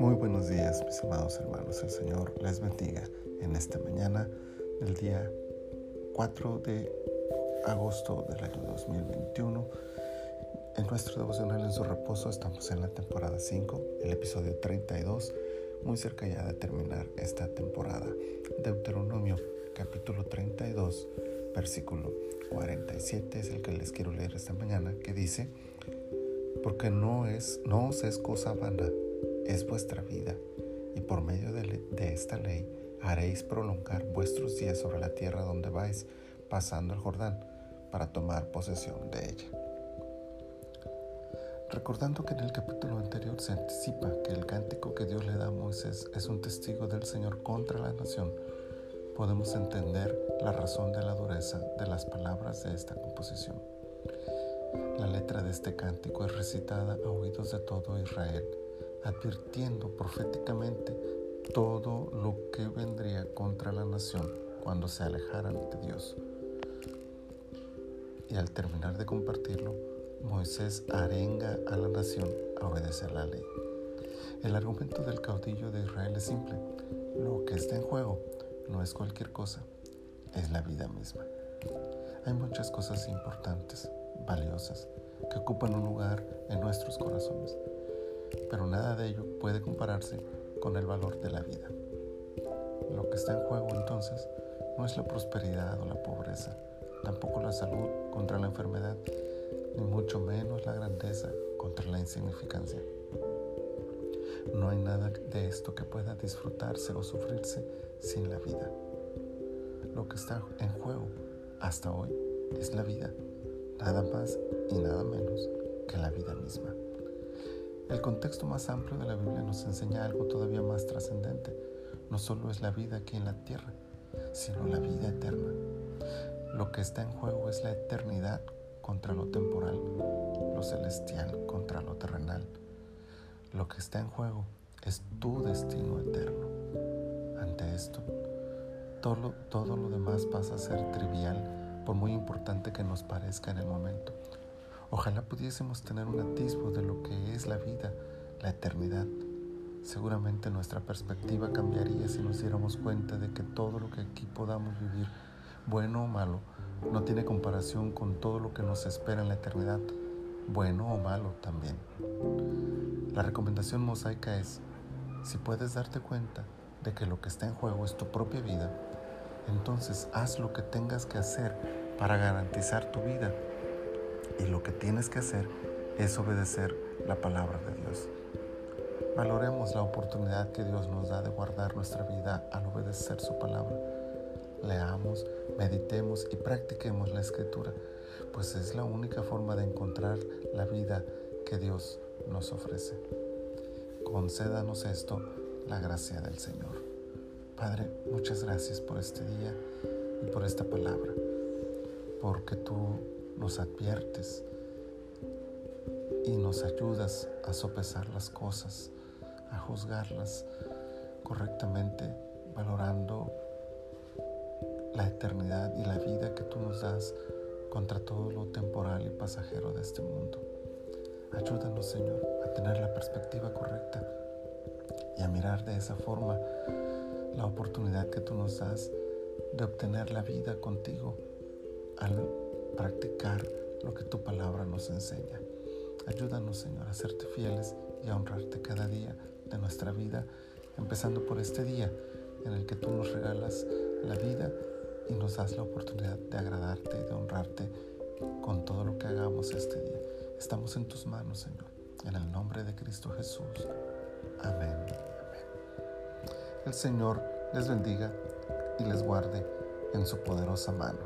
Muy buenos días, mis amados hermanos. El Señor les bendiga en esta mañana del día 4 de agosto del año 2021. En nuestro devocional en su reposo estamos en la temporada 5, el episodio 32, muy cerca ya de terminar esta temporada. Deuteronomio capítulo 32, versículo 47 es el que les quiero leer esta mañana, que dice, porque no es, no os es cosa vana es vuestra vida, y por medio de, de, esta ley haréis prolongar vuestros días sobre la tierra donde vais, pasando el Jordán, para tomar posesión de ella. Recordando que en el capítulo anterior se anticipa que el cántico que Dios le da a Moisés es un testigo del Señor contra la nación, podemos entender la razón de la dureza de las palabras de esta composición. Letra de este cántico es recitada a oídos de todo Israel advirtiendo proféticamente todo lo que vendría contra la nación cuando se alejaran de Dios. Y al terminar de compartirlo, Moisés arenga a la nación a obedecer la ley. El argumento del caudillo de Israel es simple. Lo que está en juego no es cualquier cosa, es la vida misma. Hay muchas cosas importantes, valiosas, que ocupan un lugar en nuestros corazones pero nada de ello puede compararse con el valor de la vida. Lo que está en juego entonces no es la prosperidad o la pobreza, tampoco la salud contra la enfermedad, ni mucho menos la grandeza contra la insignificancia. No hay nada de esto que pueda disfrutarse o sufrirse sin la vida. Lo que está en juego hasta hoy es la vida, nada más y nada menos que la vida misma. El contexto más amplio de la Biblia nos enseña algo todavía más trascendente. No solo es la vida aquí en la tierra, sino la vida eterna. Lo que está en juego es la eternidad contra lo temporal, lo celestial contra lo terrenal. Lo que está en juego es tu destino eterno. Ante esto, todo, todo lo demás pasa a ser trivial, por muy importante que nos parezca en el momento. Ojalá pudiésemos tener un atisbo de lo que es la vida, la eternidad. Seguramente nuestra perspectiva cambiaría si nos diéramos cuenta de que todo lo que aquí podamos vivir, bueno o malo, no tiene comparación con todo lo que nos espera en la eternidad, bueno o malo también. La recomendación mosaica es, si puedes darte cuenta de que lo que está en juego es tu propia vida, entonces haz lo que tengas que hacer para garantizar tu vida y lo que tienes que hacer es obedecer la palabra de Dios. Valoremos la oportunidad que Dios nos da de guardar nuestra vida al obedecer su palabra. Leamos, meditemos y practiquemos la escritura, pues es la única forma de encontrar la vida que Dios nos ofrece. Concédanos esto, la gracia del Señor. Padre, muchas gracias por este día y por esta palabra, porque tú nos adviertes y nos ayudas a sopesar las cosas, a juzgarlas correctamente, valorando la eternidad y la vida que tú nos das contra todo lo temporal y pasajero de este mundo. Ayúdanos, Señor, a tener la perspectiva correcta y a mirar de esa forma la oportunidad que tú nos das de obtener la vida contigo al practicar lo que tu palabra nos enseña. Ayúdanos, Señor, a serte fieles y a honrarte cada día de nuestra vida, empezando por este día en el que tú nos regalas la vida y nos das la oportunidad de agradarte y de honrarte con todo lo que hagamos este día. Estamos en tus manos, Señor, en el nombre de Cristo Jesús. Amén. El Señor les bendiga y les guarde en su poderosa mano.